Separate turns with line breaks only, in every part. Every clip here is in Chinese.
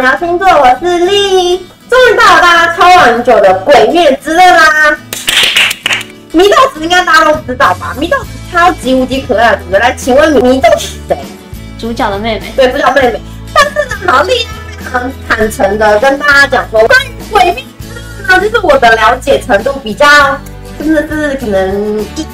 聊星座，我是丽，终于到了大家超很久的《鬼灭之刃》啦！祢豆子应该大家都知道吧？祢豆子超级无敌可爱的主角，来，请问祢豆子是谁？
主角的妹妹。
对，主角妹妹。但是呢，老丽非常坦诚的跟大家讲说，关于《鬼灭之刃》呢，就是我的了解程度比较，真的是可能一。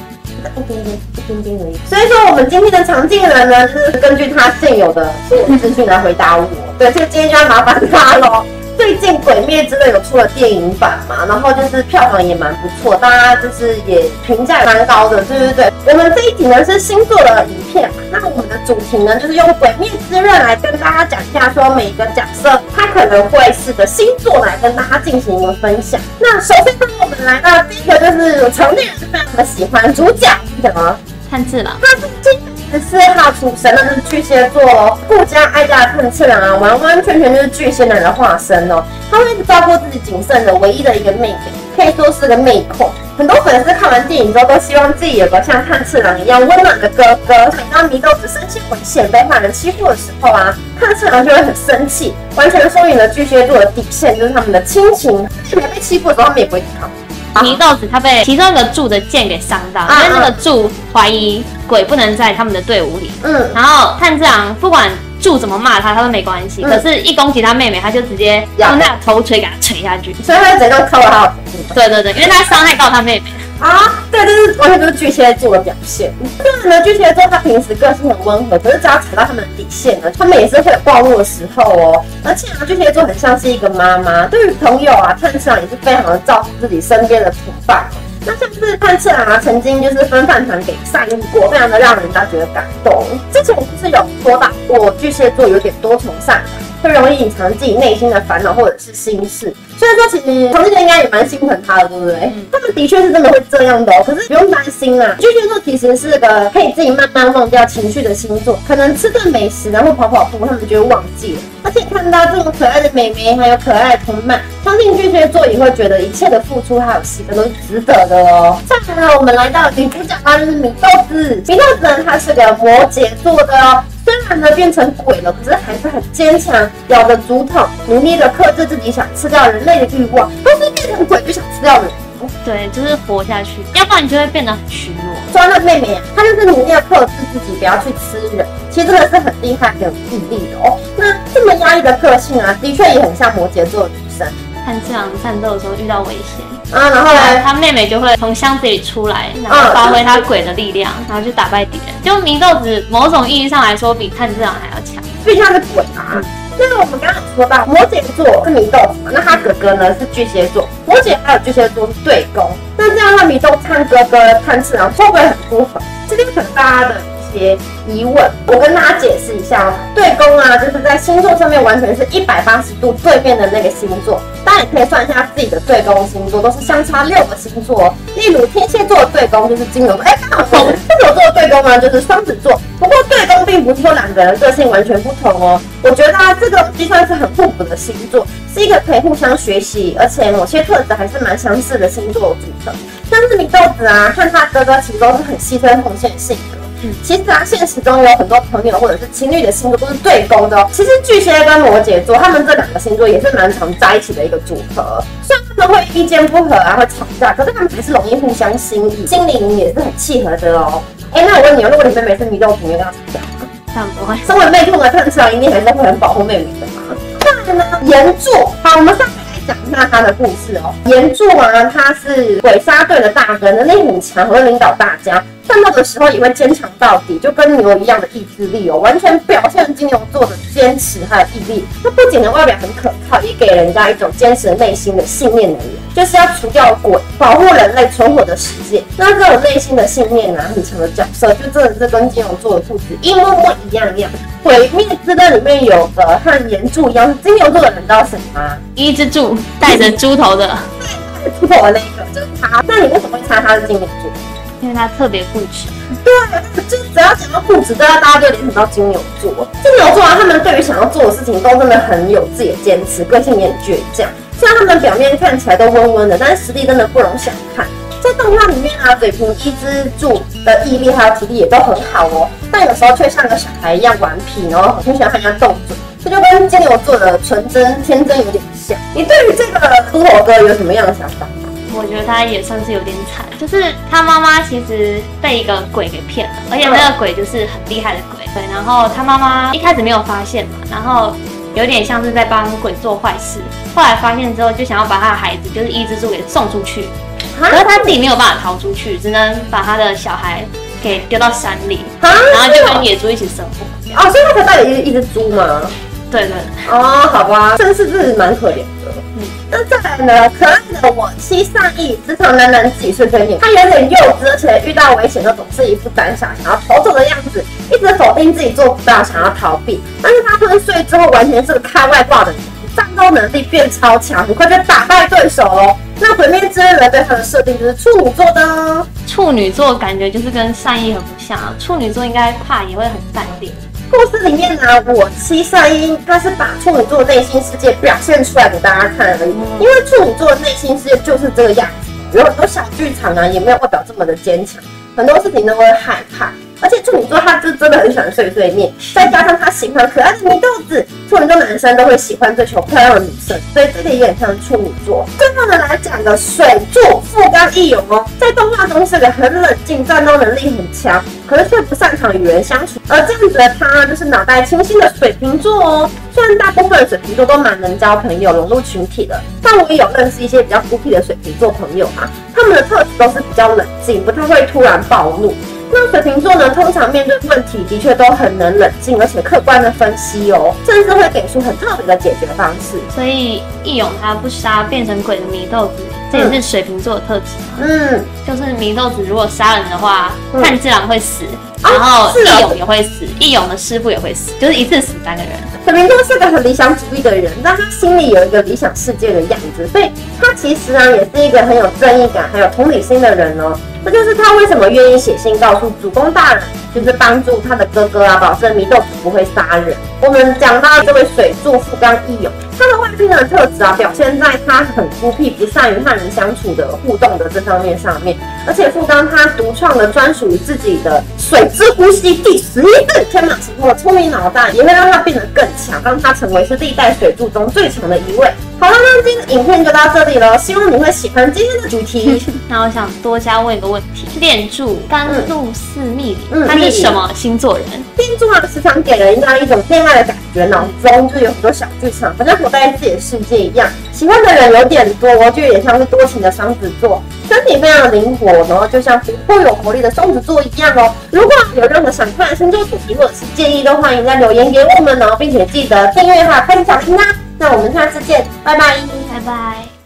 一点点，一点点而已。所以说，我们今天的常进人呢，就是根据他现有的资讯来回答我。对，所以今天就要麻烦他喽。最近《鬼灭之刃》有出了电影版嘛，然后就是票房也蛮不错，大家就是也评价蛮高的，对对对。我们这一集呢是星座的影片嘛，那我们的主题呢就是用《鬼灭之刃》来跟大家讲一下，说每个角色他可能会是的星座来跟大家进行一个分享。那首先呢，我们来到第一个就是成年人是非常的喜欢主角什么？
炭治郎。
他是今十四号出生，那是巨蟹座，顾家爱家的炭治郎啊，完完全全就是巨蟹男的化身哦。他会照顾自己仅剩的唯一的一个妹妹，可以说是个妹控。很多粉丝看完电影之后，都希望自己有个像炭治郎一样温暖的哥哥。每当祢豆子身陷危险被坏人欺负的时候啊，炭治郎就会很生气，完全说明了巨蟹座的底线，就是他们的亲情。妹妹被欺负的时候，他们也不会抵抗。
祢豆子他被其中一个柱的剑给伤到，因为那个柱怀疑鬼不能在他们的队伍里。嗯，然后炭治郎不管柱怎么骂他，他都没关系。可是，一攻击他妹妹，他就直接用那个头锤给他锤下去，
所以他就整个扣了他的
对对对，因为他伤害到他妹妹。
啊，对对，这就是巨蟹座的表现。当然呢，巨蟹座他平时个性很温和，可是只要踩到他们的底线呢，他们也是会有暴怒的时候哦。而且呢，巨蟹座很像是一个妈妈，对于朋友啊、探长也是非常的照顾自己身边的同伴。那像是探次郎啊，曾经就是分饭团给善意过，非常的让人家觉得感动。之前我不是有说到过，巨蟹座有点多愁善感。会容易隐藏自己内心的烦恼或者是心事，所以说其实同性恋应该也蛮心疼他的，对不对？他们的确是真的会这样的哦，可是不用担心啦。巨蟹座其实是个可以自己慢慢忘掉情绪的星座，可能吃顿美食然后跑跑步，他们就会忘记了。而且看到这种可爱的美眉还有可爱的同伴，相信巨蟹座也会觉得一切的付出还有牺牲都是值得的哦。接下来呢，我们来到女主角，她就是米豆子。米豆子呢，她是个摩羯座的哦。虽然呢变成鬼了，可是还是很坚强，咬着竹筒，努力的克制自己想吃掉人类的欲望。都是变成鬼就想吃掉人，
对，就是活下去，要不然你就会变得很虚弱。
说那妹妹，她就是努力的克制自己，不要去吃人，其实真的是很厉害、很有毅力的哦。那这么压抑的个性啊，的确也很像摩羯座的女生。
看这样战斗的时候遇到危险。
啊，然后呢，
他妹妹就会从箱子里出来，然后发挥他鬼的力量，然后去打败敌人。就祢豆子某种意义上来说，比炭治郎还要强，
毕竟他是鬼嘛。就是我们刚刚说到摩羯座是祢豆子嘛，那他哥哥呢是巨蟹座，摩羯还有巨蟹座是对攻。那这样的话，祢豆子哥哥炭治郎会不会很不合？这边可能大的。些疑问，我跟大家解释一下哦。对宫啊，就是在星座上面完全是一百八十度对面的那个星座。大家也可以算一下自己的对宫星座，都是相差六个星座哦。例如天蝎座的对宫就是金牛座，哎，刚好射手座的对宫呢就是双子座。不过对宫并不是说两个人个性完全不同哦。我觉得啊，这个计算是很互补的星座，是一个可以互相学习，而且某些特质还是蛮相似的星座组成。像是米豆子啊，和他哥哥其实都是很牺牲奉献性格。其实啊，现实中有很多朋友或者是情侣的星座都是对宫的哦。其实巨蟹跟摩羯座，他们这两个星座也是蛮常在一起的一个组合。虽然他们会意见不合啊，会吵架，可是他们还是容易互相心意，心灵也是很契合的哦。哎，那我问你哦，如果你妹妹是迷豆子，你会跟她吵架吗？
当然不会。
身为妹控的特长，一定还是会很保护妹妹的嘛。再来呢，岩柱，好，我们上面来讲一下他的故事哦。岩柱啊，他是鬼杀队的大哥，能力很强，会领导大家。战斗的时候也会坚强到底，就跟牛一样的意志力哦，完全表现金牛座的坚持还有毅力。那不仅呢外表很可靠，也给人家一种坚持内心的信念能力，就是要除掉鬼，保护人类存活的世界。那这种内心的信念啊，很强的角色，就真的是跟金牛座的兔子一模模一样一样。毁灭之刃里面有个和岩柱一样是金牛座的人，知道什么吗？
一只柱带着猪头的，
对，猪头的那个就是他。那你为什么会猜他是金牛座？
因为他特别固执，
对，就只要讲到固执，大家大家就联想到金牛座。金牛座啊，他们对于想要做的事情都真的很有自己的坚持，个性也很倔强。虽然他们表面看起来都温温的，但是实力真的不容小看。在动画里面啊，嘴平一只柱的毅力还有体力也都很好哦，但有时候却像个小孩一样顽皮，然后很喜欢和人家斗嘴。这就跟金牛座的纯真天真有点像。你对于这个秃头哥有什么样的想法？
我觉得他也算是有点惨，就是他妈妈其实被一个鬼给骗了，而且那个鬼就是很厉害的鬼。对，然后他妈妈一开始没有发现嘛，然后有点像是在帮鬼做坏事。后来发现之后，就想要把他的孩子，就是一只猪给送出去，可是他自己没有办法逃出去，只能把他的小孩给丢到山里，然后就跟野猪一起生活。
哦，所以他才带了一一只猪吗？
对对。
哦，好吧，真是真是蛮可怜的。那再来呢？可爱的我七上亿，职场男男几岁碎念，他有点幼稚，而且遇到危险都总是一副胆小、想要逃走的样子，一直否定自己做不到，想要逃避。但是他昏睡之后，完全是个开外挂的人，战斗能力变超强，很快就打败对手哦。那毁灭之刃对他的设定就是处女座的，
处女座感觉就是跟善意很不像啊。处女座应该怕也会很淡定。
故事里面呢，我七善音他是把处女座内心世界表现出来给大家看而已。因为处女座内心世界就是这个样子，有很多小剧场啊，也没有外表这么的坚强，很多事情都会害怕。而且处女座他就真的很喜欢碎碎念，再加上他喜欢可爱的米豆子，处女座男生都会喜欢追求漂亮的女生，所以这里也很像处女座。最后呢，来讲个水柱富冈义勇哦，在动画中是个很冷静、战斗能力很强，可是却不擅长与人相处，而这样子的他就是脑袋清新的水瓶座哦。虽然大部分的水瓶座都蛮能交朋友、融入群体的，但我也有认识一些比较孤僻的水瓶座朋友嘛，他们的特质都是比较冷静，不太会突然暴怒。那水瓶座呢，通常面对问题的确都很能冷静，而且客观的分析哦，甚至会给出很特别的解决方式。
所以义勇他不杀变成鬼的祢豆子，这也是水瓶座的特质嘛。嗯，就是祢豆子如果杀人的话，炭治郎会死，然后义勇也会死，义勇的师傅也会死，就是一次死三个人。
水瓶座是个很理想主义的人，但他心里有一个理想世界的样子，所以他其实呢也是一个很有正义感、很有同理心的人哦。这就是他为什么愿意写信告诉主公大人，就是帮助他的哥哥啊，保证祢豆子不会杀人。我们讲到这位水柱富冈义勇，他的外星人的特质啊，表现在他很孤僻，不善于和人相处的互动的这方面上面。而且富冈他独创了专属于自己的水之呼吸第十一式，天马行空的聪明脑袋，也会让他变得更强，让他成为是历代水柱中最强的一位。好了，那今天的影片就到这里了，希望你会喜欢今天的主题。
那我想多加问一个问题：恋柱甘露寺密里，他是什么星座人？
恋柱啊，时常给人家一种恋爱的感觉，脑中就有很多小剧场，好像活在自己的世界一样。喜欢的人有点多，就有点像是多情的双子座，身体非常灵活，然后就像活泼有活力的双子座一样哦。如果有任何想看的星座主题或者是建议，都欢迎在留言给我们哦，并且记得订阅哈，开启小铃铛。那我们下次见，拜拜，
拜拜。